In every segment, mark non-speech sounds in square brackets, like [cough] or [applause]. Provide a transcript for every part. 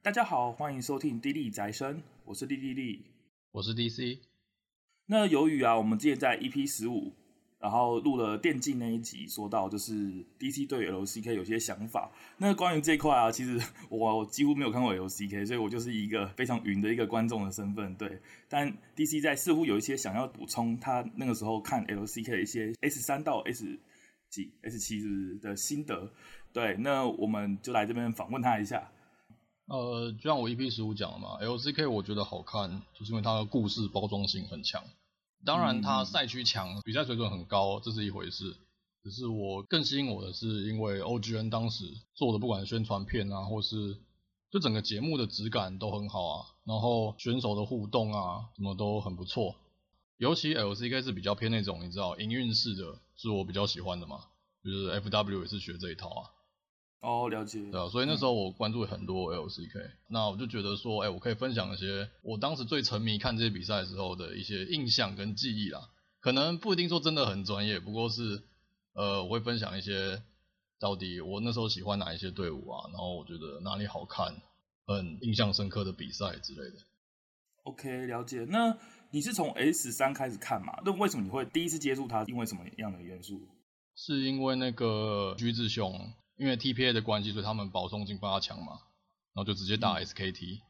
大家好，欢迎收听《滴滴宅生》，我是滴滴滴，我是 DC。那由于啊，我们之前在 EP 十五，然后录了电竞那一集，说到就是 DC 对 LCK 有些想法。那关于这一块啊，其实我几乎没有看过 LCK，所以我就是一个非常云的一个观众的身份。对，但 DC 在似乎有一些想要补充他那个时候看 LCK 的一些 S 三到 S 几 S 七是不是的心得。对，那我们就来这边访问他一下。呃，就像我 EP 十五讲的嘛，LCK 我觉得好看，就是因为它的故事包装性很强。当然，它赛区强，比赛水准很高，这是一回事。只是我更吸引我的是，因为 OGN 当时做的不管宣传片啊，或是就整个节目的质感都很好啊，然后选手的互动啊，什么都很不错。尤其 LCK 是比较偏那种你知道营运式的，是我比较喜欢的嘛，就是 FW 也是学这一套啊。哦，了解。对啊，所以那时候我关注很多 LCK，嗯，那我就觉得说，哎、欸，我可以分享一些我当时最沉迷看这些比赛的时候的一些印象跟记忆啦。可能不一定说真的很专业，不过是，呃，我会分享一些到底我那时候喜欢哪一些队伍啊，然后我觉得哪里好看，很印象深刻的比赛之类的。OK，了解。那你是从 S 三开始看嘛？那为什么你会第一次接触它？因为什么样的元素？是因为那个橘子熊。因为 TPA 的关系，所以他们保送进八强嘛，然后就直接打 SKT。嗯、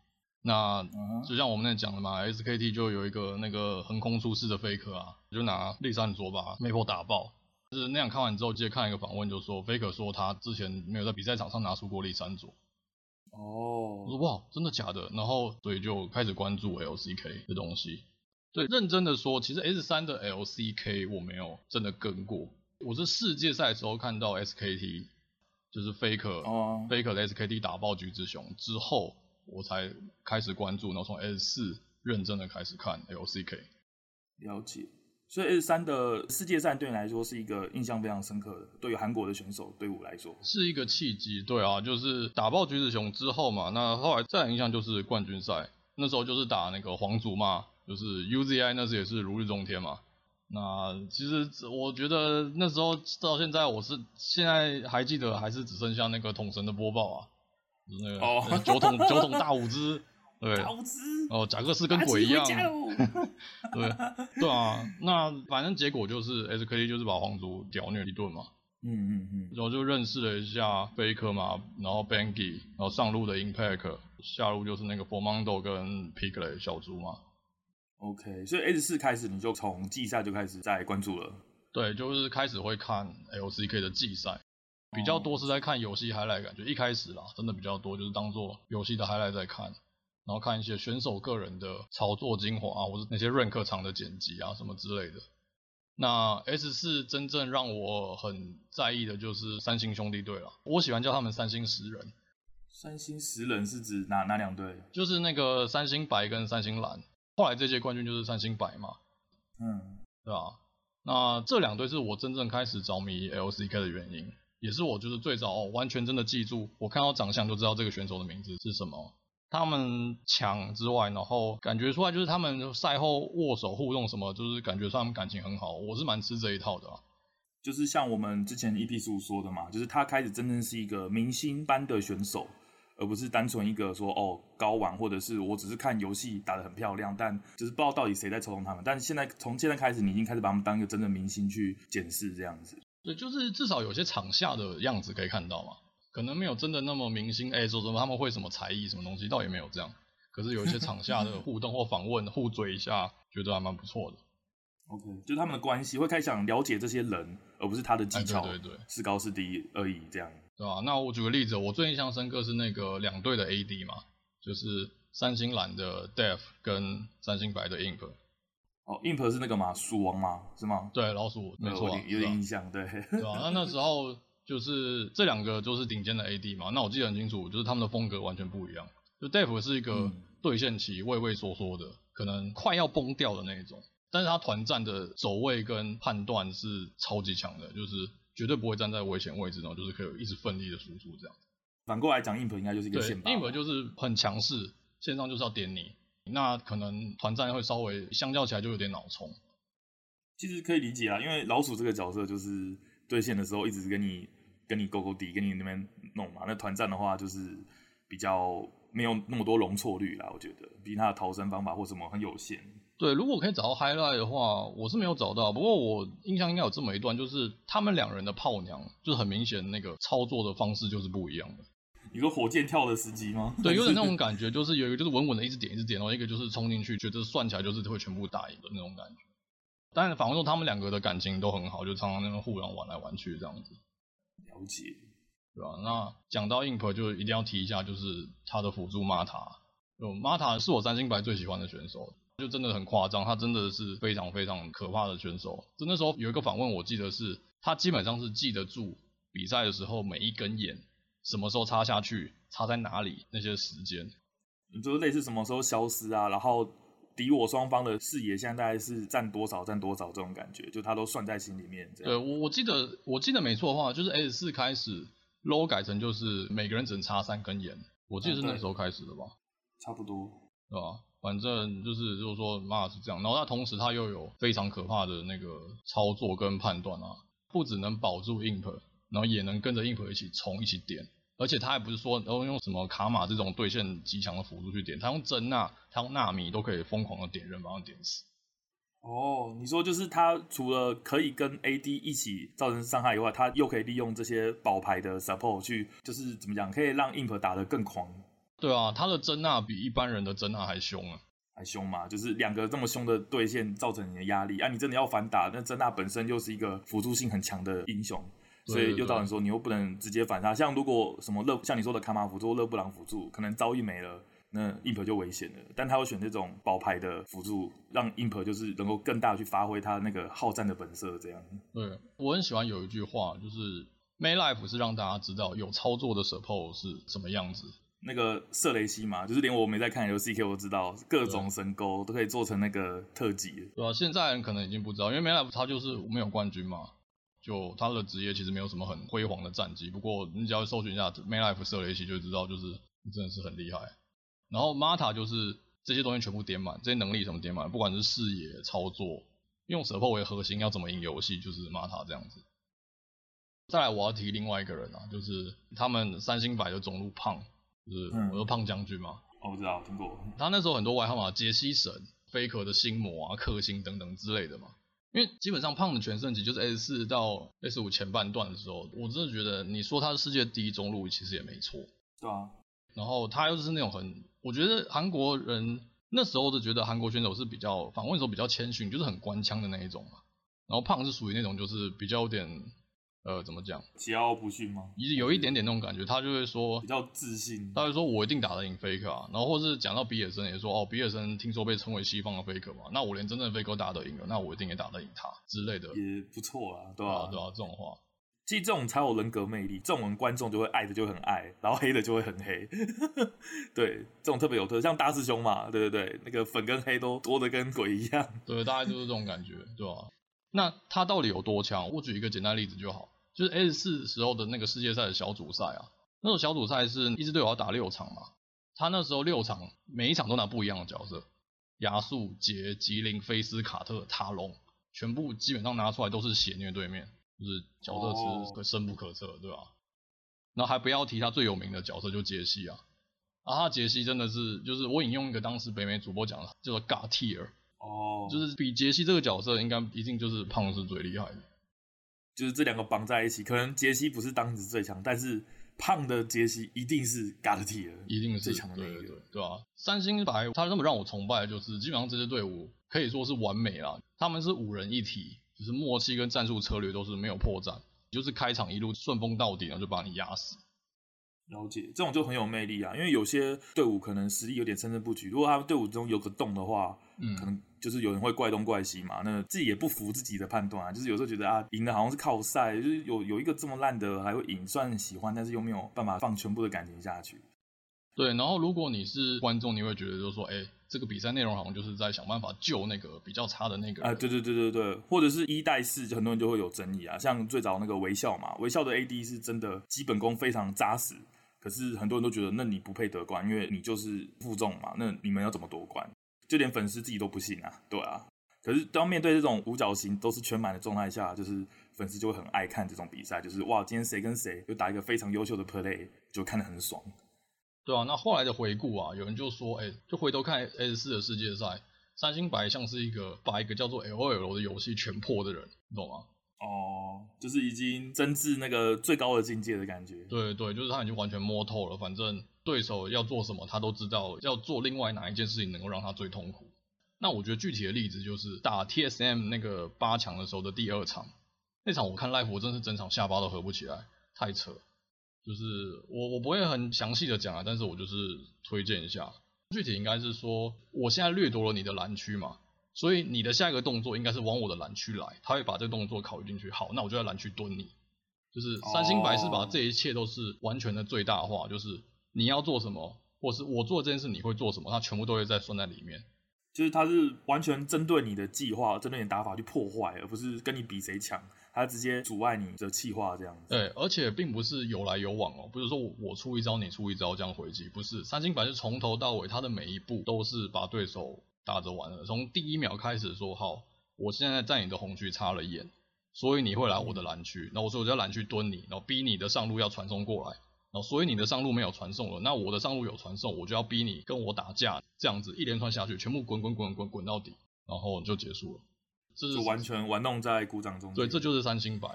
那就像我们那讲的嘛，SKT 就有一个那个横空出世的 Faker 啊，就拿丽珊卓把 Maple 打爆。就是那样看完之后，接着看一个访问，就说 Faker 说他之前没有在比赛场上拿出过丽珊卓。哦，我说哇，真的假的？然后所以就开始关注 LCK 的东西。对，认真的说，其实 S 三的 LCK 我没有真的跟过，我是世界赛的时候看到 SKT。就是 Faker，Faker 的 SKT 打爆橘子熊之后，我才开始关注，然后从 S 四认真的开始看 LCK。了解，所以 S 三的世界赛对你来说是一个印象非常深刻的，对于韩国的选手队伍来说是一个契机。对啊，就是打爆橘子熊之后嘛，那后来再来印象就是冠军赛，那时候就是打那个皇族嘛，就是 UZI 那时也是如日中天嘛。那其实我觉得那时候到现在，我是现在还记得，还是只剩下那个桶神的播报啊，就是那个、oh. 那个酒桶九桶大五只，对，[laughs] 哦，贾克斯跟鬼一样，对对啊，那反正结果就是 SKT 就是把皇族屌虐一顿嘛，嗯嗯嗯，然后就认识了一下 Faker 嘛，然后 BANGY，然后上路的 Impact，下路就是那个 Formondo 跟 Piglet 小猪嘛。OK，所以 S 四开始你就从季赛就开始在关注了。对，就是开始会看 LCK 的季赛，比较多是在看游戏 highlight，感觉一开始啦，真的比较多就是当做游戏的 highlight 在看，然后看一些选手个人的操作精华啊，或者那些 rank 场的剪辑啊什么之类的。那 S 四真正让我很在意的就是三星兄弟队了，我喜欢叫他们三星十人。三星十人是指哪哪两队？就是那个三星白跟三星蓝。后来这届冠军就是三星白嘛，嗯，对吧？那这两队是我真正开始着迷 LCK 的原因，也是我就是最早、哦、完全真的记住，我看到长相就知道这个选手的名字是什么。他们强之外，然后感觉出来就是他们赛后握手互动什么，就是感觉他们感情很好。我是蛮吃这一套的、啊，就是像我们之前 EP 十五说的嘛，就是他开始真正是一个明星般的选手。而不是单纯一个说哦高玩，或者是我只是看游戏打得很漂亮，但就是不知道到底谁在操纵他们。但是现在从现在开始，你已经开始把他们当一个真的明星去检视这样子。对，就是至少有些场下的样子可以看到嘛，可能没有真的那么明星。哎，说什么他们会什么才艺什么东西，倒也没有这样。可是有一些 [laughs] 场下的互动或访问，互追一下，觉得还蛮不错的。OK，就是他们的关系会开始想了解这些人，而不是他的技巧，对对对，是高是低而已这样。对吧？那我举个例子，我最印象深刻是那个两队的 AD 嘛，就是三星蓝的 Def 跟三星白的 Imp。哦，Imp 是那个嘛？鼠王吗？是吗？对，老鼠，没错、啊，有点印象，对。对吧？那那时候就是这两个就是顶尖的 AD 嘛，那我记得很清楚，就是他们的风格完全不一样。就 Def 是一个对线期畏畏缩缩的，可能快要崩掉的那一种，但是他团战的走位跟判断是超级强的，就是。绝对不会站在危险位置，然后就是可以一直奋力的输出这样。反过来讲，Imp 应该就是一个线霸。Imp 就是很强势，线上就是要点你，那可能团战会稍微相较起来就有点脑冲。其实可以理解啊，因为老鼠这个角色就是对线的时候一直跟你跟你勾勾底，跟你那边弄嘛。那团战的话就是比较没有那么多容错率啦。我觉得，毕竟他的逃生方法或什么很有限。对，如果可以找到 highlight 的话，我是没有找到。不过我印象应该有这么一段，就是他们两人的炮娘，就是很明显那个操作的方式就是不一样的。你说火箭跳的时机吗？对，有点那种感觉，就是有一个就是稳稳的一直点一直点，然后一个就是冲进去，觉得算起来就是会全部打赢的那种感觉。但是反过来说，他们两个的感情都很好，就常常那边互相玩来玩去这样子。了解，对吧？那讲到 INP 就一定要提一下，就是他的辅助 Mata。就 Mata 是我三星白最喜欢的选手。就真的很夸张，他真的是非常非常可怕的选手。就那时候有一个访问，我记得是他基本上是记得住比赛的时候每一根眼什么时候插下去，插在哪里那些时间。你就是类似什么时候消失啊，然后敌我双方的视野现在大概是占多少占多少这种感觉，就他都算在心里面。对，我我记得我记得没错的话，就是 S 四开始 low 改成就是每个人只能插三根眼，我记得是那时候开始的吧？差不多，对吧？反正就是，就是说马是这样，然后他同时他又有非常可怕的那个操作跟判断啊，不只能保住 Imp，然后也能跟着 Imp 一起冲一起点，而且他还不是说，然后用什么卡玛这种对线极强的辅助去点，他用珍娜，他用纳米都可以疯狂的点人把他点死。哦，你说就是他除了可以跟 AD 一起造成伤害以外，他又可以利用这些宝牌的 support 去，就是怎么讲，可以让 Imp 打得更狂。对啊，他的真娜比一般人的真娜还凶啊，还凶嘛？就是两个这么凶的对线造成你的压力啊！你真的要反打，那真娜本身又是一个辅助性很强的英雄，所以又造成说你又不能直接反杀。像如果什么勒，像你说的卡玛辅助、勒布朗辅助，可能遭遇没了，那 Imp 就危险了。但他会选这种宝牌的辅助，让 Imp 就是能够更大去发挥他那个好战的本色。这样，对，我很喜欢有一句话，就是 Maylife 是让大家知道有操作的 support 是什么样子。那个瑟雷西嘛，就是连我没在看 LCK，我都知道各种神钩都可以做成那个特技。对啊，现在人可能已经不知道，因为 Maylife 他就是没有冠军嘛，就他的职业其实没有什么很辉煌的战绩。不过你只要搜寻一下 Maylife 瑟雷西，就知道就是真的是很厉害。然后 Mata 就是这些东西全部点满，这些能力什么点满，不管是视野、操作，用 support 为核心，要怎么赢游戏，就是 Mata 这样子。再来我要提另外一个人啊，就是他们三星白的中路胖。就是我说胖将军嘛，我不知道听过。他那时候很多外号嘛，杰西神、Faker 的心魔啊、克星等等之类的嘛。因为基本上胖的全盛期就是 S 四到 S 五前半段的时候，我真的觉得你说他是世界第一中路其实也没错。对啊。然后他又是那种很，我觉得韩国人那时候就觉得韩国选手是比较访问的时候比较谦逊，就是很官腔的那一种嘛。然后胖是属于那种就是比较有点。呃，怎么讲？桀骜不驯吗？有有一点点那种感觉，他就会说比较自信，他会说我一定打得赢 Faker 啊，然后或是讲到比尔森也说哦，比尔森听说被称为西方的 Faker 嘛，那我连真正的 Faker 打得赢了，那我一定也打得赢他之类的，也不错啊，对吧、啊？对啊，这种话，其实这种才有人格魅力，这种人观众就会爱的就很爱，然后黑的就会很黑，[laughs] 对，这种特别有特色，像大师兄嘛，对对对，那个粉跟黑都多的跟鬼一样，对，大概就是这种感觉，对吧、啊？那他到底有多强？我举一个简单例子就好。就是 S 四时候的那个世界赛的小组赛啊，那种小组赛是一支队伍要打六场嘛，他那时候六场每一场都拿不一样的角色，亚速、杰、吉林、菲斯、卡特、塔隆，全部基本上拿出来都是血虐对面，就是角色是深不可测，对吧？然后还不要提他最有名的角色就杰西啊，啊，他杰西真的是就是我引用一个当时北美主播讲的，叫做 God Tier，哦，就是比杰西这个角色应该一定就是胖是最厉害的。就是这两个绑在一起，可能杰西不是当时最强，但是胖的杰西一定是 Tier，一定是最强的那个，对，对吧？三星白他那么让我崇拜的就是，基本上这支队伍可以说是完美啦，他们是五人一体，就是默契跟战术策略都是没有破绽，就是开场一路顺风到底，然后就把你压死。了解，这种就很有魅力啊，因为有些队伍可能实力有点参差不齐，如果他们队伍中有个洞的话，嗯，可能。就是有人会怪东怪西嘛，那自己也不服自己的判断啊。就是有时候觉得啊，赢的好像是靠赛，就是有有一个这么烂的还会赢，虽然喜欢，但是又没有办法放全部的感情下去。对，然后如果你是观众，你会觉得就是说，哎，这个比赛内容好像就是在想办法救那个比较差的那个。啊，对对对对对，或者是一带四，就很多人就会有争议啊。像最早那个微笑嘛，微笑的 AD 是真的基本功非常扎实，可是很多人都觉得那你不配得冠，因为你就是负重嘛，那你们要怎么夺冠？就连粉丝自己都不信啊，对啊。可是当面对这种五角形都是全满的状态下，就是粉丝就会很爱看这种比赛，就是哇，今天谁跟谁又打一个非常优秀的 play，就看得很爽。对啊，那后来的回顾啊，有人就说，哎、就回头看 S 四的世界赛，三星白像是一个把一个叫做 LOL 的游戏全破的人，你懂吗？哦，就是已经臻至那个最高的境界的感觉。对对，就是他已经完全摸透了，反正对手要做什么，他都知道要做另外哪一件事情能够让他最痛苦。那我觉得具体的例子就是打 TSM 那个八强的时候的第二场，那场我看 live 真是整场下巴都合不起来，太扯。就是我我不会很详细的讲啊，但是我就是推荐一下。具体应该是说，我现在掠夺了你的蓝区嘛，所以你的下一个动作应该是往我的蓝区来，他会把这个动作考虑进去。好，那我就在蓝区蹲你。就是三星白是把这一切都是完全的最大化，就是你要做什么，或是我做这件事你会做什么，他全部都会在算在里面。就是他是完全针对你的计划、针对你的打法去破坏，而不是跟你比谁强，他直接阻碍你的计划这样子。对，而且并不是有来有往哦，不是说我出一招你出一招这样回击，不是。三星白是从头到尾，他的每一步都是把对手打着玩的。从第一秒开始说好，我现在在你的红区插了眼，所以你会来我的蓝区，那我说我在蓝区蹲你，然后逼你的上路要传送过来。然后，所以你的上路没有传送了，那我的上路有传送，我就要逼你跟我打架，这样子一连串下去，全部滚滚滚滚滚到底，然后就结束了。这是完全玩弄在鼓掌中。对，这就是三星白。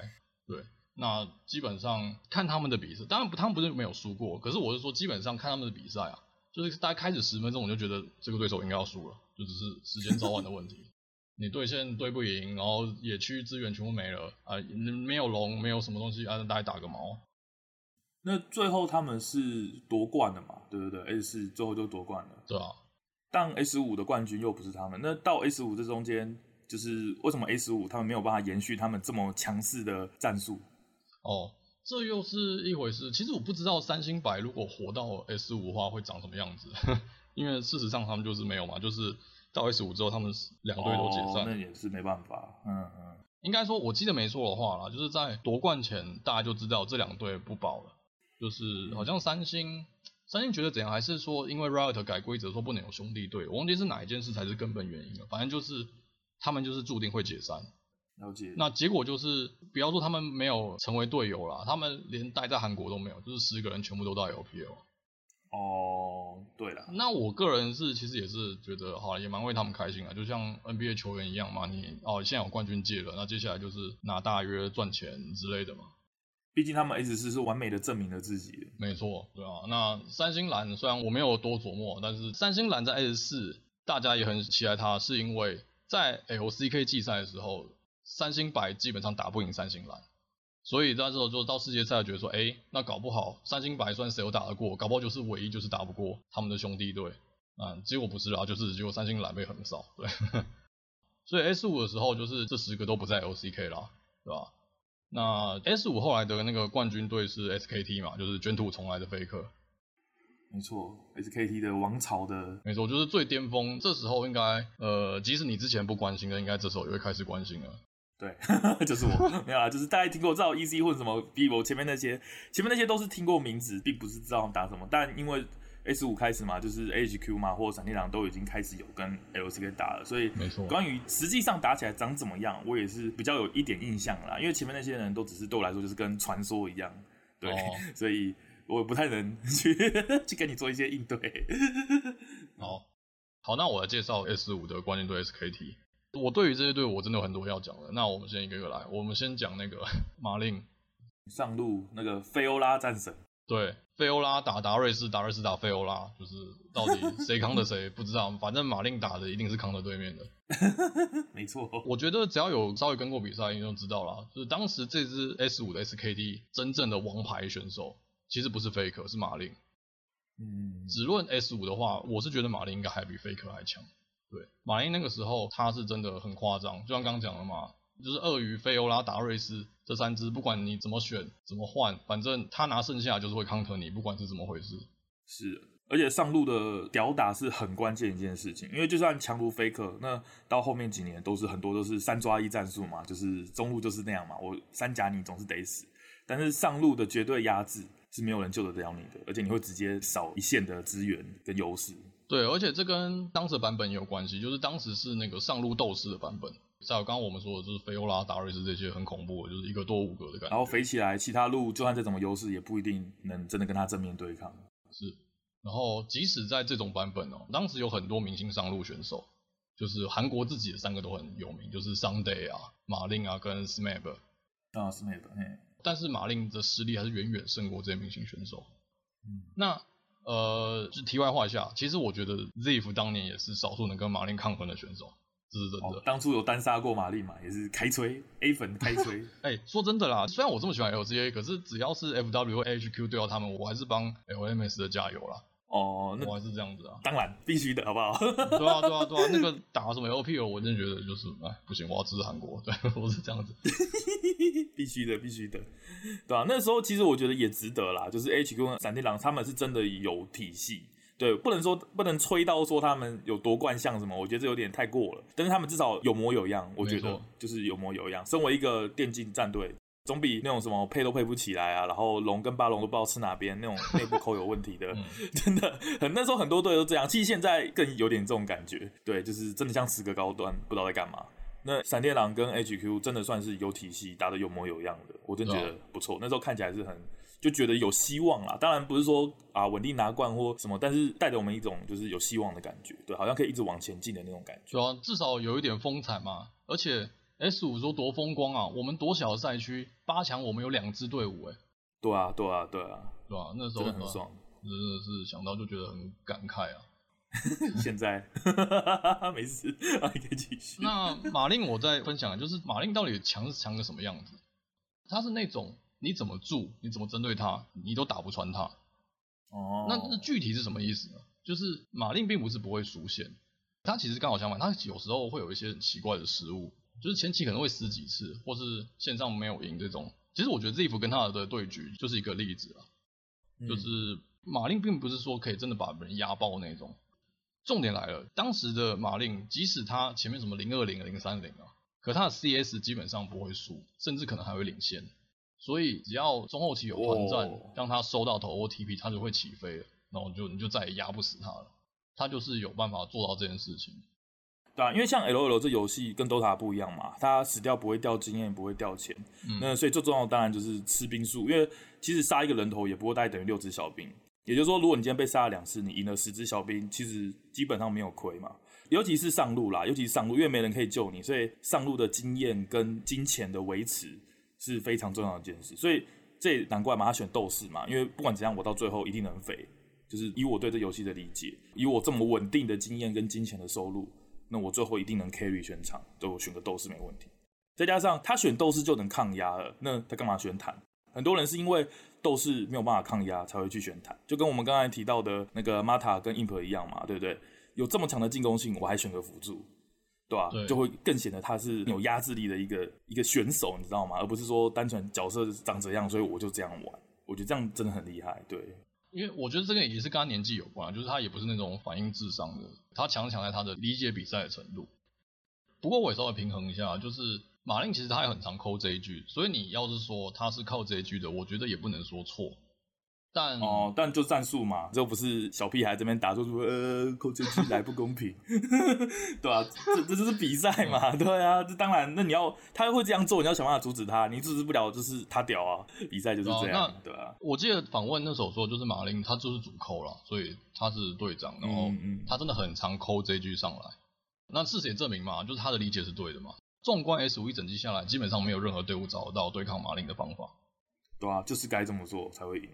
对，那基本上看他们的比赛，当然不，他们不是没有输过，可是我是说，基本上看他们的比赛啊，就是大概开始十分钟，我就觉得这个对手应该要输了，就只是时间早晚的问题。你对线对不赢，然后野区资源全部没了啊，没有龙，没有什么东西，啊，大家打个毛。那最后他们是夺冠了嘛？对不对？S 四最后就夺冠了。对啊。但 S 五的冠军又不是他们。那到 S 五这中间，就是为什么 S 五他们没有办法延续他们这么强势的战术？哦，这又是一回事。其实我不知道三星白如果活到 S 五的话会长什么样子，因为事实上他们就是没有嘛，就是到 S 五之后他们两队都解散。哦，那也是没办法。嗯嗯。应该说，我记得没错的话啦，就是在夺冠前大家就知道这两队不保了。就是好像三星，三星觉得怎样？还是说因为 Riot 改规则说不能有兄弟队？我忘记是哪一件事才是根本原因了。反正就是他们就是注定会解散。了解。那结果就是，不要说他们没有成为队友啦，他们连待在韩国都没有，就是十个人全部都到 LPL。哦，对了。那我个人是其实也是觉得，好，也蛮为他们开心啊，就像 NBA 球员一样嘛，你哦现在有冠军戒了，那接下来就是拿大约赚钱之类的嘛。毕竟他们 S 四是完美的证明了自己。没错，对啊。那三星蓝虽然我没有多琢磨，但是三星蓝在 S 四大家也很期待它，是因为在 LCK 季赛的时候，三星白基本上打不赢三星蓝，所以那时候就到世界赛觉得说，哎，那搞不好三星白算谁有打得过，搞不好就是唯一就是打不过他们的兄弟队。啊，结果不是啊，就是结果三星蓝被横扫，对。[laughs] 所以 S 五的时候就是这十个都不在 LCK 啦，对吧？那 S 五后来的那个冠军队是 SKT 嘛，就是卷土重来的 Faker。没错，SKT 的王朝的，没错，就是最巅峰。这时候应该，呃，即使你之前不关心的，应该这时候也会开始关心了。对，[laughs] 就是我，没有啦，就是大家听过知道 EC 混什么 Vivo 前面那些，前面那些都是听过名字，并不是知道他们打什么，但因为。S 五开始嘛，就是 HQ 嘛，或者闪电狼都已经开始有跟 LCK 打了，所以没错。关于实际上打起来长怎么样，我也是比较有一点印象啦。因为前面那些人都只是对我来说就是跟传说一样，对，哦、所以我也不太能 [laughs] 去去跟你做一些应对。好，[laughs] 好，那我来介绍 S 五的关键队 SKT。我对于这些队我真的有很多要讲的，那我们先一个一个来。我们先讲那个 [laughs] 马令上路那个菲欧拉战神。对，菲欧拉打达瑞斯，达瑞斯打菲欧拉，就是到底 [laughs] 谁扛的谁不知道，反正马令打的一定是扛的对面的。[laughs] 没错，我觉得只要有稍微跟过比赛，你就知道了。就是当时这支 S 五的 SKT 真正的王牌选手，其实不是 Faker，是马令。嗯，只论 S 五的话，我是觉得马令应该还比 Faker 还强。对，马令那个时候他是真的很夸张，就像刚刚讲的嘛。就是鳄鱼、菲欧拉、达瑞斯这三只，不管你怎么选、怎么换，反正他拿剩下就是会坑坑你，不管是怎么回事。是，而且上路的屌打是很关键一件事情，因为就算强如 Faker，那到后面几年都是很多都是三抓一战术嘛，就是中路就是那样嘛，我三甲你总是得死，但是上路的绝对压制是没有人救得了你的，而且你会直接少一线的资源跟优势。对，而且这跟当时的版本也有关系，就是当时是那个上路斗士的版本。再有刚刚我们说的，就是菲欧拉、达瑞斯这些很恐怖的，就是一个多五个的感觉。然后飞起来，其他路就算再怎么优势，也不一定能真的跟他正面对抗。是，然后即使在这种版本哦，当时有很多明星上路选手，就是韩国自己的三个都很有名，就是 Sunday 啊、马令啊跟 SMAP。啊，SMAP，嘿。但是马令的实力还是远远胜过这些明星选手。嗯，那呃，就题外话一下，其实我觉得 ZIF 当年也是少数能跟马林抗衡的选手。这是真的、哦，当初有单杀过马林嘛，也是开吹 A 粉开吹。[laughs] 哎、欸，说真的啦，虽然我这么喜欢 LCA，可是只要是 FW 或 HQ 对到他们，我还是帮 LMS 的加油啦。哦，那我还是这样子啊。当然，必须的，好不好？对啊，对啊，对啊，那个打什么 LPL，我真的觉得就是，哎，不行，我要支持韩国。对，[laughs] 我是这样子。[laughs] 必须的，必须的，对啊，那时候其实我觉得也值得啦，就是 HQ 跟闪电狼他们是真的有体系。对，不能说不能吹到说他们有夺冠像什么，我觉得这有点太过了。但是他们至少有模有样，我觉得就是有模有样。身为一个电竞战队，总比那种什么配都配不起来啊，然后龙跟八龙都不知道吃哪边那种内部抠有问题的，嗯、[laughs] 真的很。那时候很多队都这样，其实现在更有点这种感觉。对，就是真的像十个高端，不知道在干嘛。那闪电狼跟 HQ 真的算是有体系，打的有模有样的，我真觉得不错。那时候看起来是很。就觉得有希望啦，当然不是说啊稳定拿冠或什么，但是带给我们一种就是有希望的感觉，对，好像可以一直往前进的那种感觉。对啊，至少有一点风采嘛。而且 S 五说多风光啊，我们多小的赛区八强，我们有两支队伍哎。对啊，对啊，对啊，对啊，那时候很爽，真的是想到就觉得很感慨啊。[laughs] 现在 [laughs] 没事，[laughs] 可以继续。那马令，我在分享，就是马令到底强是强个什么样子？他是那种。你怎么住，你怎么针对他，你都打不穿他。哦，那那具体是什么意思呢？就是马令并不是不会输线，他其实刚好相反，他有时候会有一些很奇怪的失误，就是前期可能会死几次，或是线上没有赢这种。其实我觉得 Ziv 跟他的对局就是一个例子啊，嗯、就是马令并不是说可以真的把人压爆那种。重点来了，当时的马令即使他前面什么零二零零三零啊，可他的 CS 基本上不会输，甚至可能还会领先。所以只要中后期有团战，哦、让他收到头 OTP，他就会起飞了，然后就你就再也压不死他了。他就是有办法做到这件事情。对啊，因为像 LOL 这游戏跟 DOTA 不一样嘛，它死掉不会掉经验，不会掉钱。嗯、那所以最重要的当然就是吃兵数，因为其实杀一个人头也不会大概等于六只小兵。也就是说，如果你今天被杀了两次，你赢了十只小兵，其实基本上没有亏嘛。尤其是上路啦，尤其是上路，因为没人可以救你，所以上路的经验跟金钱的维持。是非常重要的一件事，所以这也难怪嘛，他选斗士嘛，因为不管怎样，我到最后一定能飞。就是以我对这游戏的理解，以我这么稳定的经验跟金钱的收入，那我最后一定能 carry 全场，对我选个斗士没问题。再加上他选斗士就能抗压了，那他干嘛选坦？很多人是因为斗士没有办法抗压才会去选坦，就跟我们刚才提到的那个 Mata 跟 Imp 一样嘛，对不对？有这么强的进攻性，我还选个辅助。对吧？对就会更显得他是有压制力的一个一个选手，你知道吗？而不是说单纯角色长这样，所以我就这样玩。我觉得这样真的很厉害。对，因为我觉得这个也是跟他年纪有关，就是他也不是那种反应智商的，他强强在他的理解比赛的程度。不过我也稍微平衡一下，就是马令其实他也很常扣这一句所以你要是说他是靠这一句的，我觉得也不能说错。但哦，但就战术嘛，就不是小屁孩这边打出说呃扣这局来不公平，[laughs] 对啊，这这就是比赛嘛，对啊，这当然，那你要他会这样做，你要想办法阻止他，你阻止不了，就是他屌啊，比赛就是这样，啊对啊。我记得访问那时候说，就是马林他就是主扣了，所以他是队长，然后他真的很常扣这句上来。那事实也证明嘛，就是他的理解是对的嘛。纵观 S 五一整季下来，基本上没有任何队伍找得到对抗马林的方法，对啊，就是该这么做才会赢。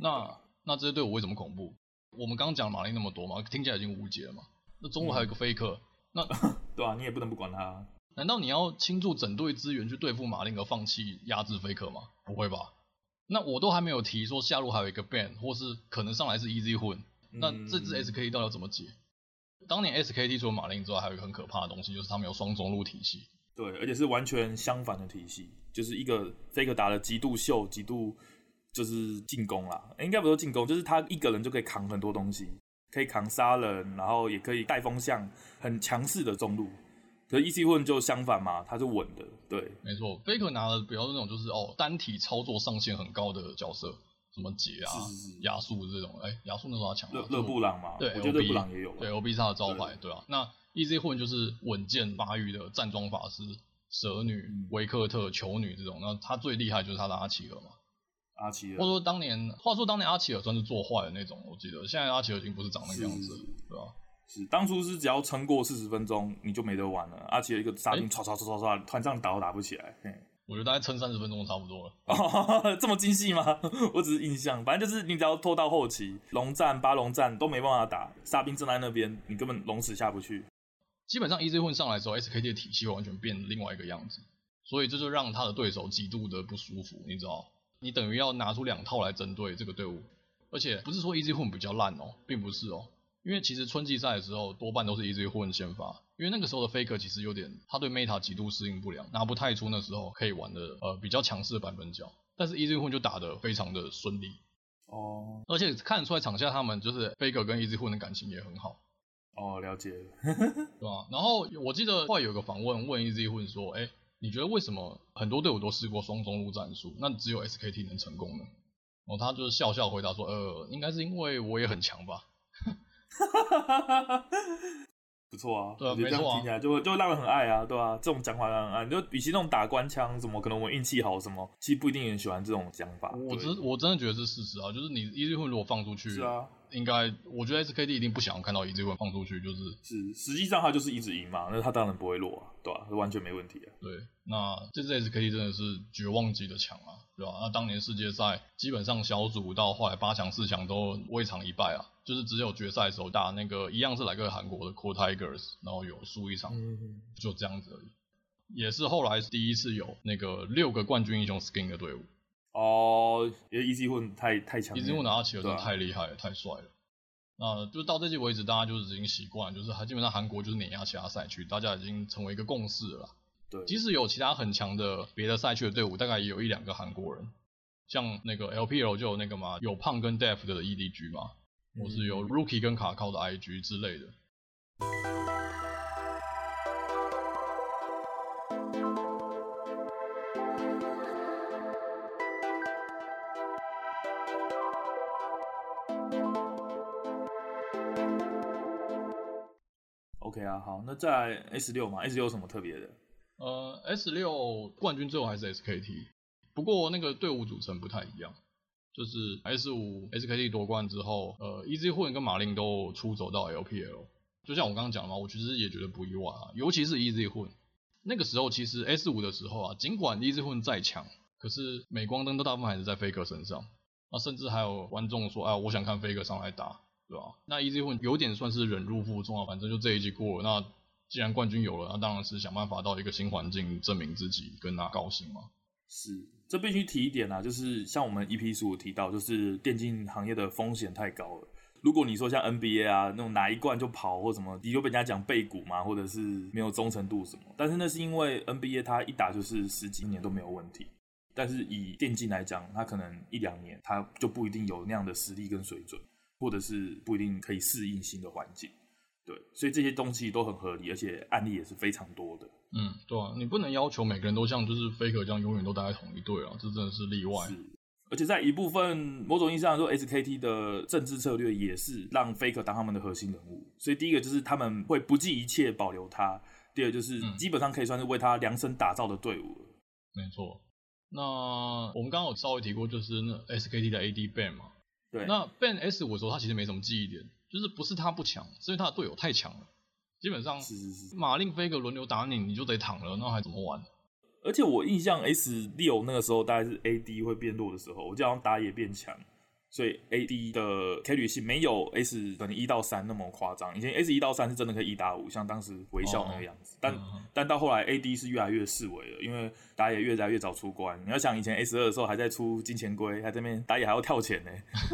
那那这些队伍为什么恐怖？我们刚刚讲马林那么多嘛，听起来已经无解了嘛。那中路还有一个 Faker，、嗯、那 [laughs] 对啊，你也不能不管他。啊难道你要倾注整队资源去对付马林而放弃压制 Faker 吗？不会吧？那我都还没有提说下路还有一个 ban，或是可能上来是 Easy 混，那这支 SKT 到底要怎么解？嗯、当年 SKT 除了马林之外，还有一个很可怕的东西，就是他们有双中路体系。对，而且是完全相反的体系，就是一个 Faker 打了极度秀，极度。就是进攻啦，应该不说进攻，就是他一个人就可以扛很多东西，可以扛杀人，然后也可以带风向，很强势的中路。可是 EZ 混就相反嘛，他是稳的，对，没错。Faker 拿的比较那种就是哦，单体操作上限很高的角色，什么杰啊、亚素这种，哎，亚素那时候他强。勒勒布朗嘛，对，我觉得勒布朗也有。对，OB 是他的招牌，对啊。那 EZ 混就是稳健发育的站桩法师、蛇女、维克特、球女这种，那他最厉害就是他的阿奇尔嘛。阿奇尔，或者说当年，话说当年阿奇尔算是做坏的那种，我记得现在阿奇尔已经不是长那个样子了，对吧？是，当初是只要撑过四十分钟，你就没得玩了。阿奇尔一个沙兵唰唰唰唰唰，团战打都打不起来。我觉得大概撑三十分钟差不多了。哦，[laughs] 这么精细吗？[laughs] 我只是印象，反正就是你只要拖到后期，龙战、八龙战都没办法打，沙兵正在那边，你根本龙死下不去。基本上 EZ 混上来之后，SKT 的体系完全变另外一个样子，所以这就让他的对手极度的不舒服，你知道？你等于要拿出两套来针对这个队伍，而且不是说 EZ 混比较烂哦，并不是哦，因为其实春季赛的时候多半都是 EZ 混先发，因为那个时候的 Faker 其实有点他对 Meta 极度适应不良，拿不太出那时候可以玩的呃比较强势的版本角，但是 EZ 混就打得非常的顺利哦，而且看得出来场下他们就是 Faker 跟 EZ 混的感情也很好哦，了解，[laughs] 对吧？然后我记得后来有个访问问 EZ 混说，哎。你觉得为什么很多队伍都试过双中路战术，那只有 SKT 能成功呢？然后他就是笑笑回答说：“呃，应该是因为我也很强吧。[laughs] ”不错啊，对啊，没错啊，听起来就会就会让人很爱啊，对吧、啊？这种讲法让人爱，就比起那种打官腔什么，可能我运气好什么，其实不一定很喜欢这种讲法。我真我真的觉得是事实啊，就是你一 z 混如果放出去，是啊，应该我觉得 SKT 一定不想要看到 EZ 混放出去，就是是实际上他就是一直赢嘛，那他当然不会落啊，对吧、啊？完全没问题啊。对，那这支 SKT 真的是绝望级的强啊，对吧、啊？那当年世界赛基本上小组到后来八强四强都未尝一败啊。就是只有决赛的时候打那个一样是来个韩国的 Core Tigers，然后有输一场，嗯、就这样子而已。也是后来第一次有那个六个冠军英雄 Skin 的队伍。哦，因为 EZ 混太太强，EZ 混拿起来真的太厉害了，啊、太帅了。那就到这季为止，大家就是已经习惯，就是还基本上韩国就是碾压其他赛区，大家已经成为一个共识了。对，即使有其他很强的别的赛区的队伍，大概也有一两个韩国人，像那个 LPL 就有那个嘛，有胖跟 Def 的 EDG 嘛。或是有 Rookie 跟卡靠的 IG 之类的。在 S 六嘛，S 六有什么特别的？呃，S 六冠军最后还是 SKT，不过那个队伍组成不太一样。就是 S 五 SKT 夺冠之后，呃，EZ 混跟马令都出走到 LPL，就像我刚刚讲的嘛，我其实也觉得不意外啊，尤其是 EZ 混，那个时候其实 S 五的时候啊，尽管 EZ 混再强，可是镁光灯都大部分还是在飞哥身上，啊，甚至还有观众说，哎，我想看飞哥上来打，对吧？那 EZ 混有点算是忍辱负重啊，反正就这一季过了，那既然冠军有了，那当然是想办法到一个新环境证明自己，跟他高兴嘛。是。这必须提一点啊，就是像我们 EP 十五提到，就是电竞行业的风险太高了。如果你说像 NBA 啊那种拿一冠就跑或什么，你就被人家讲背骨嘛，或者是没有忠诚度什么。但是那是因为 NBA 它一打就是十几年都没有问题，但是以电竞来讲，它可能一两年它就不一定有那样的实力跟水准，或者是不一定可以适应新的环境。对，所以这些东西都很合理，而且案例也是非常多的。嗯，对啊，你不能要求每个人都像就是 Faker 这样永远都待在同一队啊，这真的是例外。是，而且在一部分某种意义上说，SKT 的政治策略也是让 Faker 当他们的核心人物。所以第一个就是他们会不计一切保留他，第二就是基本上可以算是为他量身打造的队伍。没错。那我们刚刚有稍微提过，就是那 SKT 的 AD Ban 嘛。对。那 Ban S 五的时候，他其实没什么记忆点。就是不是他不强，是因为他的队友太强了。基本上，是是是，马令飞个轮流打你，你就得躺了，那还怎么玩？而且我印象 S 六那个时候大概是 AD 会变弱的时候，我记得好像打野变强，所以 AD 的 carry 性没有 S 可能一到三那么夸张。以前 S 一到三是真的可以一打五，像当时微笑那个样子。哦、但、嗯、但到后来 AD 是越来越四维了，因为打野越来越早出关。你要想以前 S 二的时候还在出金钱龟，还在那边打野还要跳钱呢，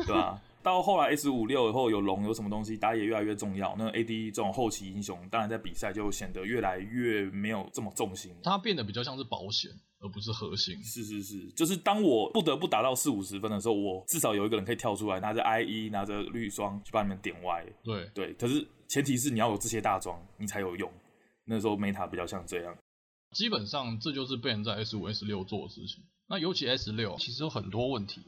对吧？[laughs] 到后来 S 五六以后有龙有什么东西打野越来越重要，那 AD 这种后期英雄当然在比赛就显得越来越没有这么重心，它变得比较像是保险而不是核心。是是是，就是当我不得不打到四五十分的时候，我至少有一个人可以跳出来拿着 IE 拿着绿双去把你们点歪。对对，可是前提是你要有这些大装你才有用。那时候 Meta 比较像这样，基本上这就是被人在 S 五 S 六做的事情。那尤其 S 六其实有很多问题，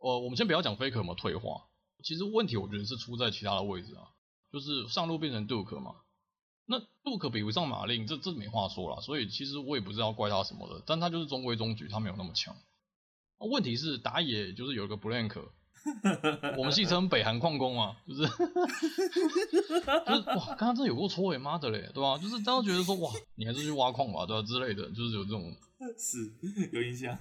呃，我们先不要讲 Faker 有没有退化。其实问题我觉得是出在其他的位置啊，就是上路变成 Duke 嘛，那 Duke 比不上马令，这这没话说啦。所以其实我也不知道怪他什么的，但他就是中规中矩，他没有那么强。问题是打野就是有一个 Blank，我们戏称北韩矿工啊，就是就是哇，刚刚真的有过错哎，妈的嘞，对吧？就是当时觉得说哇，你还是去挖矿吧，对吧？之类的，就是有这种 [laughs] 是有印象。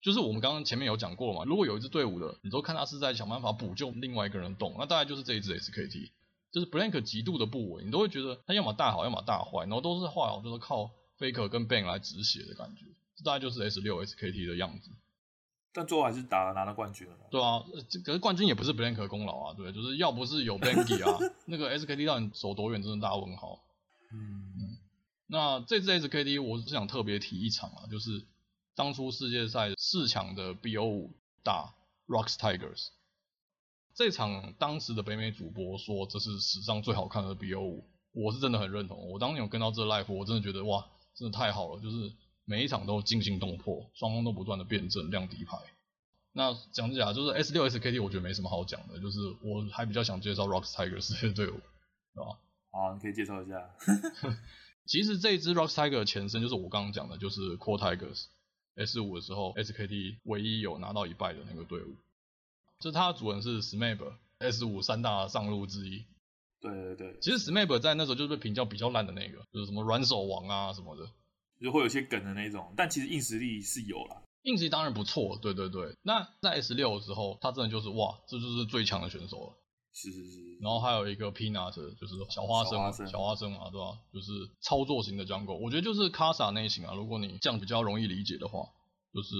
就是我们刚刚前面有讲过了嘛，如果有一支队伍的，你都看他是在想办法补救另外一个人动，那大概就是这一支 SKT，就是 Blank 极度的不稳，你都会觉得他要么大好，要么大坏，然后都是坏好就是靠 Faker 跟 Bang 来止血的感觉，这大概就是 S 六 SKT 的样子。但最后还是打了拿了冠军了。对啊，这可是冠军也不是 Blank 的功劳啊，对，就是要不是有 Banky 啊，[laughs] 那个 SKT 让你走多远，真的大问号。嗯嗯，那这支 SKT 我是想特别提一场啊，就是。当初世界赛四强的 BO 五打 Rocks Tigers，这场当时的北美主播说这是史上最好看的 BO 五我是真的很认同。我当年有跟到这 live，我真的觉得哇，真的太好了，就是每一场都惊心动魄，双方都不断的辩证亮底牌。那讲起来就是 S 六 SKT，我觉得没什么好讲的，就是我还比较想介绍 Rocks Tigers 的队伍，是吧？好，你可以介绍一下。[laughs] 其实这支 Rocks Tigers 前身就是我刚刚讲的，就是 Core Tigers。S 五的时候，SKT 唯一有拿到一败的那个队伍，就是他的主人是 SMAP，S 五三大上路之一。对对对，其实 SMAP 在那时候就是被评价比较烂的那个，就是什么软手王啊什么的，就会有些梗的那种。但其实硬实力是有啦，硬实力当然不错。对对对，那在 S 六的时候，他真的就是哇，这就是最强的选手了。是是是。然后还有一个 Peanut，就是小花生，小花生，嘛，对吧？就是操作型的 Jungle，我觉得就是 Casa 类型啊。如果你这样比较容易理解的话，就是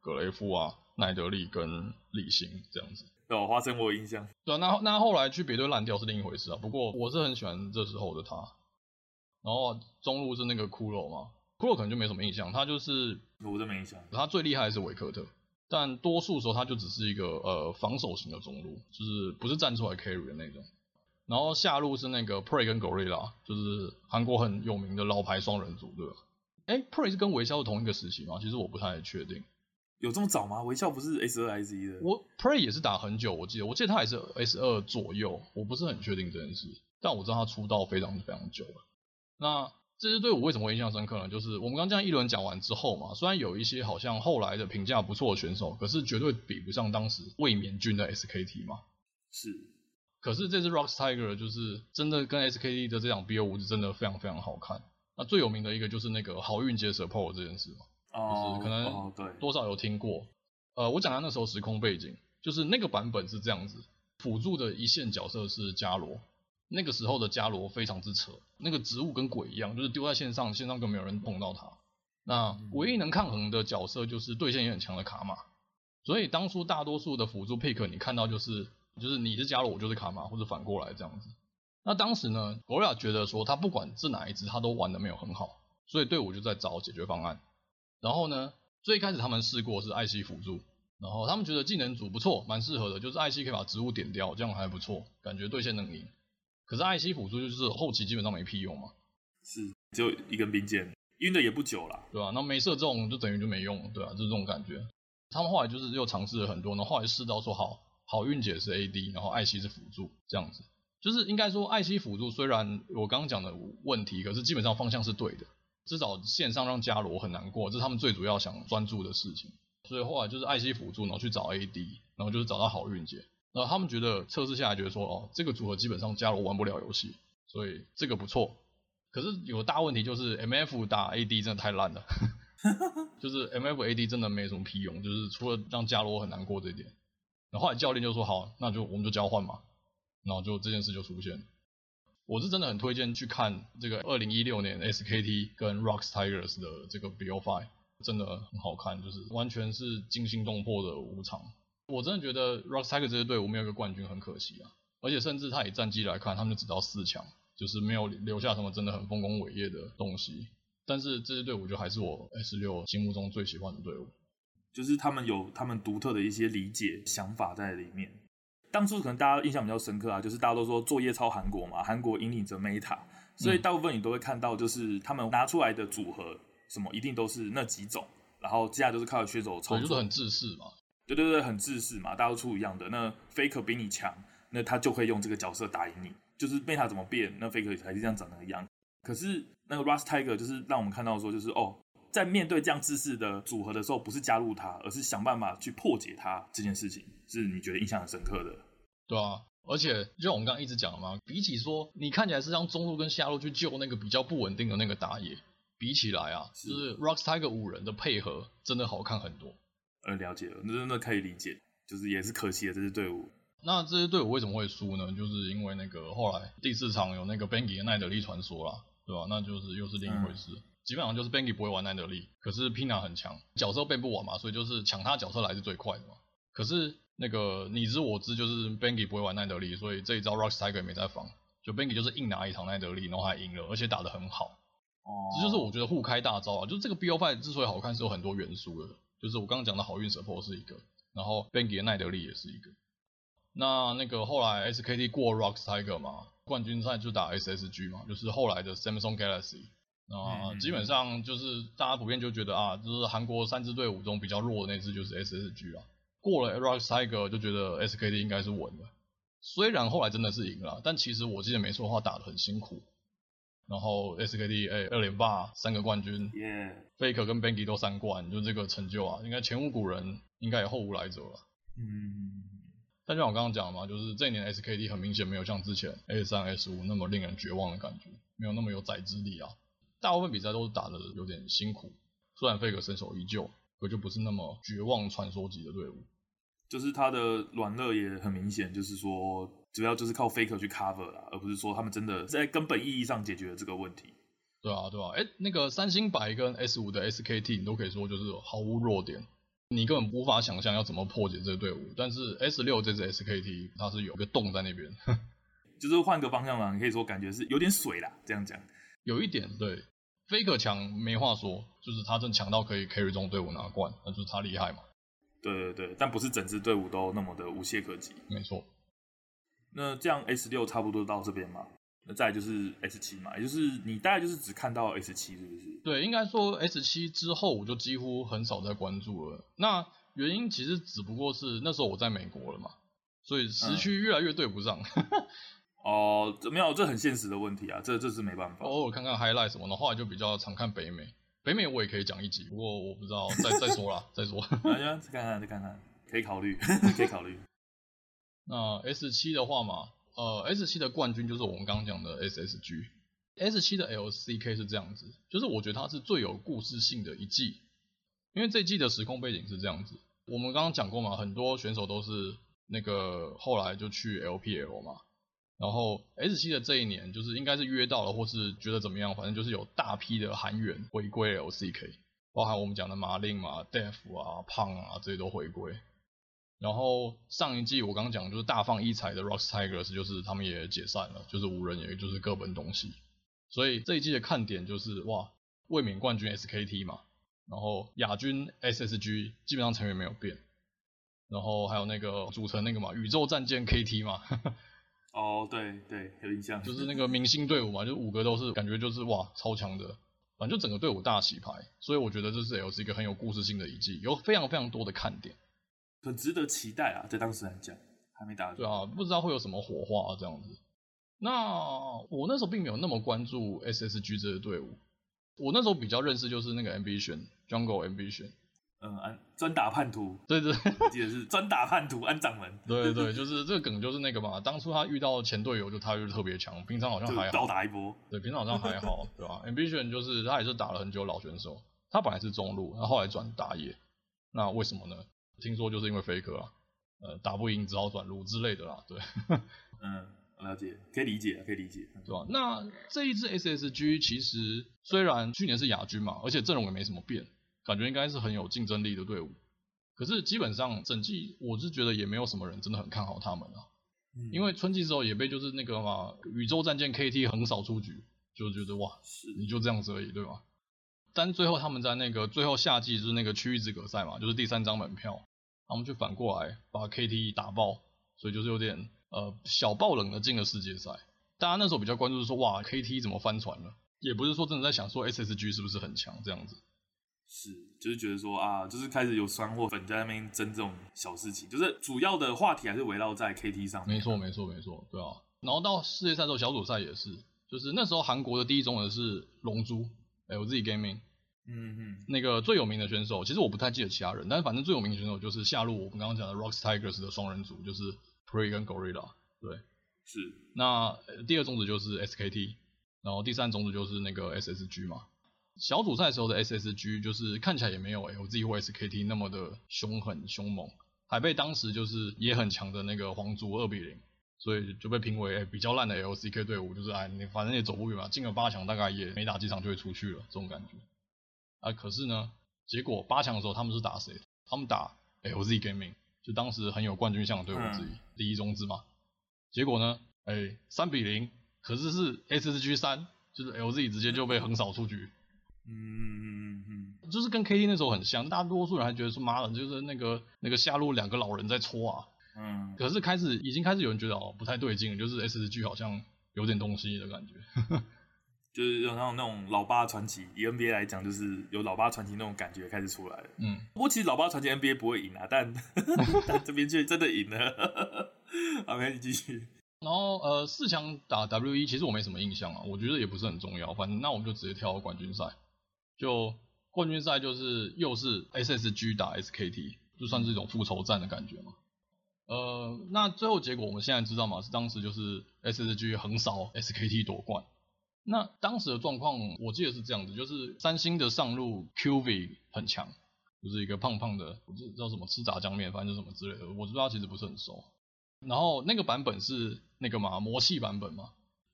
格雷夫啊、奈德利跟李信这样子。哦花生我有印象。对啊，那那后来去别队烂掉是另一回事啊。不过我是很喜欢这时候的他。然后中路是那个骷髅嘛，骷髅可能就没什么印象，他就是我真没印象。他最厉害的是维克特，但多数时候他就只是一个呃防守型的中路，就是不是站出来 carry 的那种。然后下路是那个 Prey 跟 Gorilla，就是韩国很有名的老牌双人组，对吧？哎，Prey 是跟微笑是同一个时期吗？其实我不太确定。有这么早吗？微笑不是 S 二 S 一的？我 Prey 也是打很久，我记得，我记得他也是 S 二左右，我不是很确定这件事。但我知道他出道非常非常久了。那这支队伍为什么会印象深刻呢？就是我们刚刚这样一轮讲完之后嘛，虽然有一些好像后来的评价不错的选手，可是绝对比不上当时卫冕军的 SKT 嘛。是。可是这支 Rocks Tiger 就是真的跟 SKT 的这场 BO5 是真的非常非常好看。那最有名的一个就是那个好运接 support 这件事嘛，oh, 就是可能多少有听过。Oh, 呃，我讲的那时候时空背景，就是那个版本是这样子，辅助的一线角色是伽罗，那个时候的伽罗非常之扯，那个植物跟鬼一样，就是丢在线上，线上根本没有人碰到它。那唯一能抗衡的角色就是对线也很强的卡玛，所以当初大多数的辅助 pick 你看到就是就是你是伽罗，我就是卡玛，或者反过来这样子。那当时呢，Gorilla 觉得说他不管是哪一只，他都玩的没有很好，所以队伍就在找解决方案。然后呢，最开始他们试过是艾希辅助，然后他们觉得技能组不错，蛮适合的，就是艾希可以把植物点掉，这样还不错，感觉对线能赢。可是艾希辅助就是后期基本上没屁用嘛，是只有一根冰剑，晕的也不久了，对吧、啊？那没射中就等于就没用，对吧、啊？就是这种感觉。他们后来就是又尝试了很多，然后后来试到说好好运姐是 AD，然后艾希是辅助这样子。就是应该说，艾希辅助虽然我刚刚讲的问题，可是基本上方向是对的，至少线上让伽罗很难过，这是他们最主要想专注的事情。所以后来就是艾希辅助，然后去找 AD，然后就是找到好运姐，然后他们觉得测试下来觉得说，哦，这个组合基本上伽罗玩不了游戏，所以这个不错。可是有个大问题就是 MF 打 AD 真的太烂了，[laughs] 就是 MF AD 真的没什么屁用，就是除了让伽罗很难过这一点。然后后来教练就说，好，那就我们就交换嘛。然后就这件事就出现，我是真的很推荐去看这个二零一六年 SKT 跟 Rocks Tigers 的这个 BO5，真的很好看，就是完全是惊心动魄的五场。我真的觉得 Rocks Tigers 这支队伍没有一个冠军很可惜啊，而且甚至他以战绩来看，他们就只到四强，就是没有留下什么真的很丰功伟业的东西。但是这支队伍就还是我 S 六心目中最喜欢的队伍，就是他们有他们独特的一些理解想法在里面。当初可能大家印象比较深刻啊，就是大家都说作业抄韩国嘛，韩国引领着 Meta，所以大部分你都会看到，就是他们拿出来的组合什么一定都是那几种，然后接下来就是靠选手操作，就是很自私嘛。对对对，很自私嘛，大家都出一样的。那 Faker 比你强，那他就会用这个角色打赢你。就是 Meta 怎么变，那 Faker 还是这样长那个样。可是那个 Rocks Tiger 就是让我们看到说，就是哦，在面对这样自私的组合的时候，不是加入他，而是想办法去破解他这件事情，是你觉得印象很深刻的。对啊，而且就像我们刚刚一直讲的嘛，比起说你看起来是让中路跟下路去救那个比较不稳定的那个打野，比起来啊，是就是 Rox Tiger 五人的配合真的好看很多。呃，了解了，那真的可以理解，就是也是可惜的这支队伍。那这支队伍为什么会输呢？就是因为那个后来第四场有那个 Bengi 的奈德利传说啦，对吧？那就是又是另一回事。嗯、基本上就是 Bengi 不会玩奈德利，可是 Pina 很强，角色背不完嘛，所以就是抢他角色来是最快的嘛。可是那个你知我知，就是 Bengi 不会玩奈德利，所以这一招 Rock Tiger 也没在防，就 Bengi 就是硬拿一场奈德利，然后还赢了，而且打得很好。哦，这就是我觉得互开大招啊！就是这个 BO5 之所以好看，是有很多元素的，就是我刚刚讲的好运 support 是一个，然后 Bengi 的奈德利也是一个。那那个后来 SKT 过 Rox Tiger 嘛，冠军赛就打 SSG 嘛，就是后来的 Samsung Galaxy。那基本上就是大家普遍就觉得啊，就是韩国三支队伍中比较弱的那支就是 SSG 啊。过了 Rox Tiger 就觉得 SKT 应该是稳的，虽然后来真的是赢了，但其实我记得没错的话打得很辛苦。然后 SKT 哎二连霸三个冠军，Faker 跟 Bengi 都三冠，就这个成就啊，应该前无古人，应该也后无来者了。嗯。但就像我刚刚讲的嘛，就是这一年 SKT 很明显没有像之前 A 三 S 五那么令人绝望的感觉，没有那么有宰之力啊。大部分比赛都是打的有点辛苦，虽然 Faker 身手依旧，可就不是那么绝望传说级的队伍。就是他的软肋也很明显，就是说主要就是靠 Faker 去 cover 啦，而不是说他们真的在根本意义上解决了这个问题。对啊，对啊，哎，那个三星白跟 S 五的 SKT 你都可以说就是毫无弱点。你根本无法想象要怎么破解这个队伍，但是 S 六这支 SKT 它是有个洞在那边，[laughs] 就是换个方向嘛，你可以说感觉是有点水啦，这样讲，有一点对，Faker 强没话说，就是他真强到可以 carry 这种队伍拿冠，那就是他厉害嘛。对对对，但不是整支队伍都那么的无懈可击。没错，那这样 S 六差不多到这边嘛。那再就是 S 七嘛，也就是你大概就是只看到 S 七是不是？对，应该说 S 七之后我就几乎很少再关注了。那原因其实只不过是那时候我在美国了嘛，所以时区越来越对不上。嗯、[laughs] 哦，没有，这很现实的问题啊，这这是没办法。偶尔看看 highlight 什么的，后来就比较常看北美。北美我也可以讲一集，不过我不知道，再再说啦，再说。[laughs] 大家再看看，再看看，可以考虑，[laughs] 可以考虑。那 S 七的话嘛。呃，S 七的冠军就是我们刚刚讲的 SSG。S 七的 LCK 是这样子，就是我觉得它是最有故事性的一季，因为这季的时空背景是这样子。我们刚刚讲过嘛，很多选手都是那个后来就去 LPL 嘛，然后 S 七的这一年就是应该是约到了，或是觉得怎么样，反正就是有大批的韩援回归 LCK，包含我们讲的马令嘛、Def 啊、胖啊这些都回归。然后上一季我刚讲就是大放异彩的 Rox Tigers，就是他们也解散了，就是五人也就是各奔东西。所以这一季的看点就是哇，卫冕冠军 SKT 嘛，然后亚军 SSG 基本上成员没有变，然后还有那个组成那个嘛宇宙战舰 KT 嘛。哦，对对，有印象。就是那个明星队伍嘛，就五个都是感觉就是哇超强的，反正就整个队伍大洗牌。所以我觉得这是 L 是一个很有故事性的一季，有非常非常多的看点。很值得期待啊，在当时来讲，还没打。对啊，不知道会有什么火花啊，这样子。那我那时候并没有那么关注 SSG 这个队伍，我那时候比较认识就是那个 Ambition Jungle Ambition。嗯，安专打叛徒。对对，我记得是专打叛徒安掌门。[laughs] 对对，就是这个梗就是那个嘛，当初他遇到前队友就他就是特别强，平常好像还好。倒打一波。对，平常好像还好，对吧？Ambition 就是他也是打了很久老选手，他本来是中路，然后后来转打野，那为什么呢？听说就是因为 Faker 啊，呃，打不赢只好转路之类的啦，对。嗯，了解，可以理解，可以理解，对吧？那这一支 SSG 其实虽然去年是亚军嘛，而且阵容也没什么变，感觉应该是很有竞争力的队伍。可是基本上整季我是觉得也没有什么人真的很看好他们啊，嗯、因为春季之后也被就是那个嘛宇宙战舰 KT 横扫出局，就觉得哇，是你就这样子而已，对吧？但最后他们在那个最后夏季就是那个区域资格赛嘛，就是第三张门票。他们就反过来把 KT 打爆，所以就是有点呃小爆冷的进了世界赛。大家那时候比较关注是说，哇，KT 怎么翻船了？也不是说真的在想说 SSG 是不是很强这样子。是，就是觉得说啊，就是开始有酸货粉在那边争这种小事情，就是主要的话题还是围绕在 KT 上面。没错，没错，没错，对啊。然后到世界赛之后，小组赛也是，就是那时候韩国的第一种人是龙珠哎，我自己 Gaming，嗯嗯。那个最有名的选手，其实我不太记得其他人，但是反正最有名的选手就是下路我们刚刚讲的 Rocks Tigers 的双人组，就是 Pre 跟 Gorilla。对，是。那第二种子就是 SKT，然后第三种子就是那个 SSG 嘛。小组赛时候的 SSG 就是看起来也没有 LZ 或 SKT 那么的凶狠凶猛，还被当时就是也很强的那个皇族二比零，所以就被评为、欸、比较烂的 LCK 队伍，就是哎你反正也走不远嘛，进了八强大概也没打几场就会出去了这种感觉。啊，可是呢，结果八强的时候他们是打谁？他们打 LZ Gaming，就当时很有冠军相的队伍之一，嗯、第一种子嘛。结果呢，哎、欸，三比零，可是是 SSG 三，就是 LZ 直接就被横扫出局。嗯嗯嗯嗯，就是跟 KT 那时候很像，大多数人还觉得说妈的，就是那个那个下路两个老人在搓啊。嗯。可是开始已经开始有人觉得哦不太对劲，就是 SSG 好像有点东西的感觉。[laughs] 就是有那种那种老八传奇，以 NBA 来讲，就是有老八传奇那种感觉开始出来了。嗯。不过其实老八传奇 NBA 不会赢啊，但 [laughs] 但这边却真的赢了。好，那你继续。然后呃四强打 W1，其实我没什么印象啊，我觉得也不是很重要，反正那我们就直接跳到冠军赛。就冠军赛就是又是 SSG 打 SKT，就算是一种复仇战的感觉嘛。呃，那最后结果我们现在知道嘛，是当时就是 SSG 横扫 SKT 夺冠。那当时的状况我记得是这样子，就是三星的上路 QV 很强，就是一个胖胖的，不知道什么吃炸酱面，反正就什么之类的，我知道他其实不是很熟。然后那个版本是那个嘛魔系版本嘛。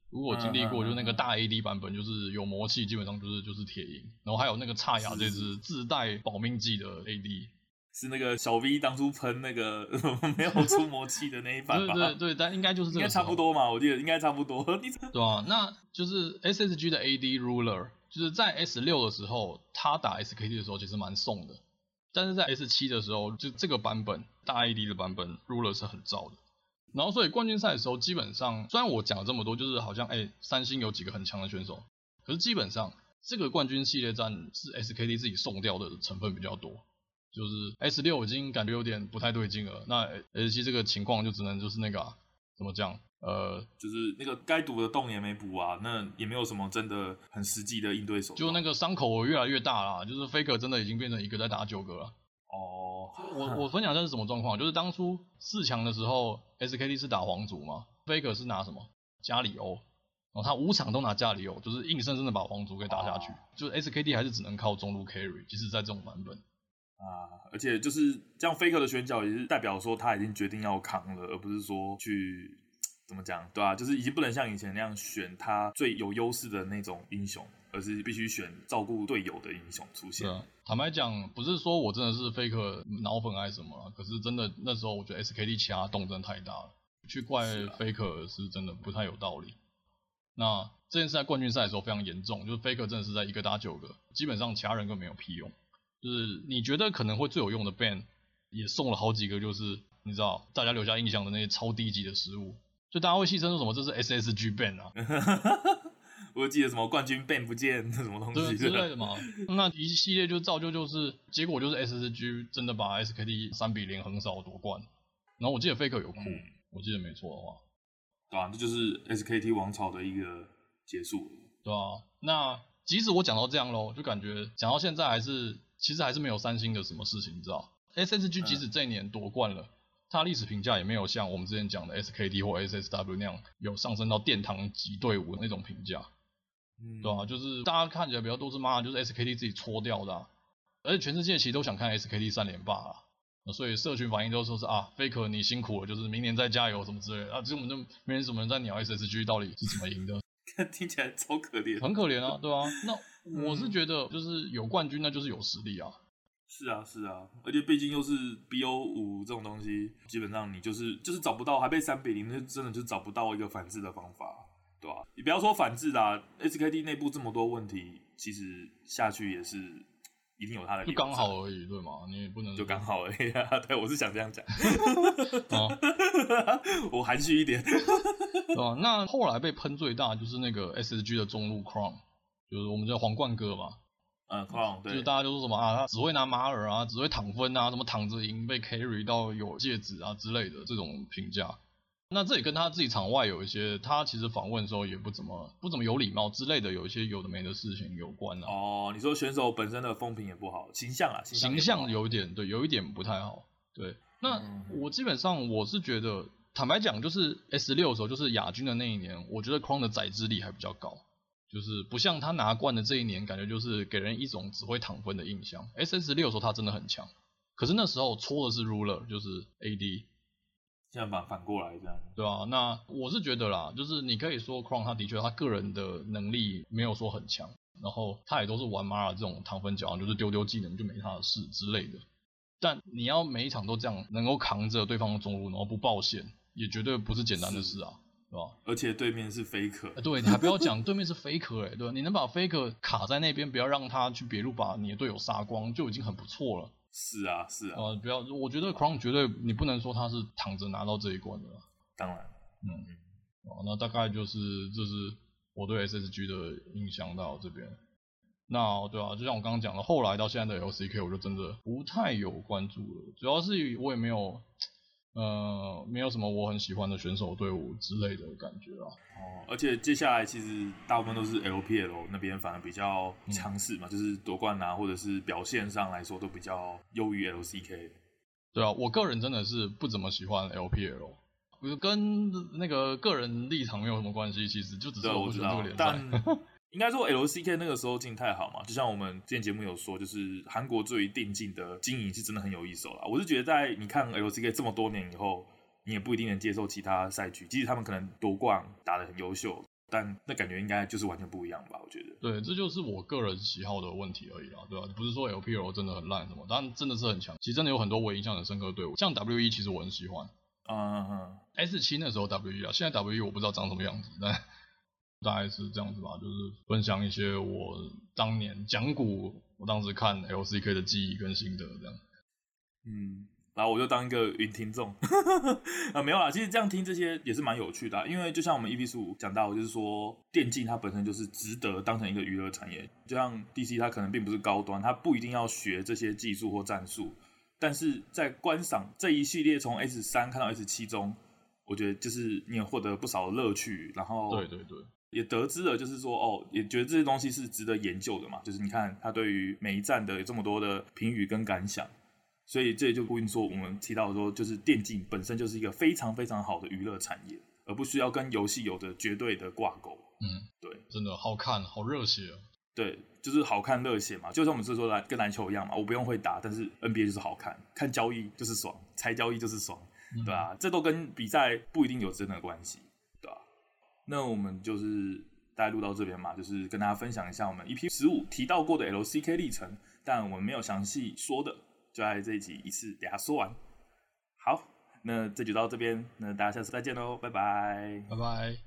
如果经历过，就那个大 AD 版本，就是有魔器，基本上就是就是铁银。然后还有那个差雅这只自带保命技的 AD，是那个小 V 当初喷那个 [laughs] 没有 [laughs] 出魔器的那一版吧？对对对，但应该就是这个应该差不多嘛，我记得应该差不多。[laughs] 对啊，那就是 SSG 的 AD Ruler，就是在 S 六的时候，他打 SKT 的时候其实蛮送的，但是在 S 七的时候，就这个版本大 AD 的版本 Ruler 是很糟的。然后，所以冠军赛的时候，基本上虽然我讲了这么多，就是好像哎，三星有几个很强的选手，可是基本上这个冠军系列战是 SKT 自己送掉的成分比较多，就是 S 六已经感觉有点不太对劲了，那 S 七这个情况就只能就是那个、啊、怎么讲，呃，就是那个该补的洞也没补啊，那也没有什么真的很实际的应对手，就那个伤口越来越大了，就是 Faker 真的已经变成一个在打九个了。哦，我我分享一下是什么状况，就是当初四强的时候，SKT 是打皇族嘛，Faker 是拿什么？加里欧，然后他五场都拿加里欧，就是硬生生的把皇族给打下去，哦、就 SKT 还是只能靠中路 carry，即使在这种版本啊，而且就是这样，Faker 的选角也是代表说他已经决定要扛了，而不是说去。怎么讲？对啊，就是已经不能像以前那样选他最有优势的那种英雄，而是必须选照顾队友的英雄出现。啊，坦白讲，不是说我真的是 Faker 脑粉还是什么，可是真的那时候我觉得 SKT 其他动真的太大了，去怪 Faker 是真的不太有道理。啊、那这件事在冠军赛的时候非常严重，就是 Faker 真的是在一个打九个，基本上其他人根本没有屁用。就是你觉得可能会最有用的 ban 也送了好几个，就是你知道大家留下印象的那些超低级的失误。就大家会戏称说什么这是 SSG ban 啊，[laughs] 我记得什么冠军 ban 不见什么东西之类的嘛，那一系列就造就就是结果就是 SSG 真的把 SKT 三比零横扫夺冠，然后我记得 Faker 有哭，嗯、我记得没错的话，对啊，这就是 SKT 王朝的一个结束，对啊，那即使我讲到这样喽，就感觉讲到现在还是其实还是没有三星的什么事情，你知道？SSG 即使这一年夺冠了。嗯他历史评价也没有像我们之前讲的 SKT 或 SSW 那样有上升到殿堂级队伍的那种评价，嗯，对吧、啊？就是大家看起来比较多是妈，就是 SKT 自己搓掉的、啊，而且全世界其实都想看 SKT 三连霸啊，所以社群反应都说是啊，Faker 你辛苦了，就是明年再加油什么之类的啊，这我们就没人什么人在鸟 SSG 到底是怎么赢的，听起来超可怜，很可怜啊，对吧、啊？那 [laughs] 我是觉得就是有冠军那就是有实力啊。是啊，是啊，而且毕竟又是 BO 五这种东西，基本上你就是就是找不到，还被三比零，那真的就找不到一个反制的方法，对吧、啊？你不要说反制啦，SKT 内部这么多问题，其实下去也是一定有它的，就刚好而已，对吗？你也不能就刚好而已啊，对，我是想这样讲，[laughs] 哦、我含蓄一点，[laughs] 对吧？那后来被喷最大就是那个 SSG 的中路 Crown，就是我们叫皇冠哥嘛。嗯，Crown 对，就是大家都说什么啊，他只会拿马尔啊，只会躺分啊，什么躺着赢被 carry 到有戒指啊之类的这种评价。那这也跟他自己场外有一些，他其实访问的时候也不怎么不怎么有礼貌之类的，有一些有的没的事情有关啊。哦，你说选手本身的风评也不好，形象啊，形象，形象有一点对，有一点不太好。对，那我基本上我是觉得，坦白讲，就是 S 六的时候，就是亚军的那一年，我觉得 Kron 的载资力还比较高，就是不像他拿冠的这一年，感觉就是给人一种只会躺分的印象。S S 六的时候他真的很强，可是那时候戳的是 Ruler，就是 AD。现在反反过来这样，对啊，那我是觉得啦，就是你可以说 Kron 他的确他个人的能力没有说很强，然后他也都是玩马尔这种糖分角，就是丢丢技能就没他的事之类的。但你要每一场都这样能够扛着对方的中路，然后不爆线，也绝对不是简单的事啊，对吧？而且对面是 Faker，对，你还不要讲对面是 Faker 哎、欸，对吧？你能把 Faker 卡在那边，不要让他去别路把你的队友杀光，就已经很不错了。是啊，是啊，呃，不要，我觉得 Crown 绝对你不能说他是躺着拿到这一关的。当然，嗯，哦，那大概就是这是我对 SSG 的印象到这边。那对啊，就像我刚刚讲的，后来到现在的 LCK 我就真的不太有关注了，主要是我也没有。呃，没有什么我很喜欢的选手队伍之类的感觉啊。哦，而且接下来其实大部分都是 LPL 那边反而比较强势嘛，嗯、就是夺冠啊，或者是表现上来说都比较优于 LCK。对啊，我个人真的是不怎么喜欢 LPL，跟那个个人立场没有什么关系，其实就只是我不喜欢这个联赛。[laughs] 应该说 LCK 那个时候进太好嘛，就像我们之前节目有说，就是韩国对于电竞的经营是真的很有一手啦。我是觉得在你看 LCK 这么多年以后，你也不一定能接受其他赛区，即使他们可能夺冠打得很优秀，但那感觉应该就是完全不一样吧？我觉得。对，这就是我个人喜好的问题而已啦，对吧？不是说 LPL 真的很烂什么，但真的是很强。其实真的有很多我印象很深刻的队伍，像 WE 其实我很喜欢。嗯嗯嗯。S 七那时候 WE 啊，现在 WE 我不知道长什么样子，但。大概是这样子吧，就是分享一些我当年讲古，我当时看 LCK 的记忆跟心得这样。嗯，然后我就当一个云听众 [laughs] 啊，没有啦，其实这样听这些也是蛮有趣的啊，因为就像我们 EP 十五讲到，就是说电竞它本身就是值得当成一个娱乐产业，就像 DC 它可能并不是高端，它不一定要学这些技术或战术，但是在观赏这一系列从 S 三看到 S 七中，我觉得就是你也获得不少乐趣，然后对对对。也得知了，就是说，哦，也觉得这些东西是值得研究的嘛。就是你看他对于每一站的有这么多的评语跟感想，所以这也就呼应说，我们提到说，就是电竞本身就是一个非常非常好的娱乐产业，而不需要跟游戏有着绝对的挂钩。嗯，对，真的好看，好热血啊。对，就是好看热血嘛，就像我们是说篮跟篮球一样嘛，我不用会打，但是 NBA 就是好看，看交易就是爽，猜交易就是爽，嗯、对吧、啊？这都跟比赛不一定有真的关系。那我们就是大概录到这边嘛，就是跟大家分享一下我们 EP 十五提到过的 LCK 历程，但我们没有详细说的，就在这一集一次给他说完。好，那这就到这边，那大家下次再见喽，拜拜，拜拜。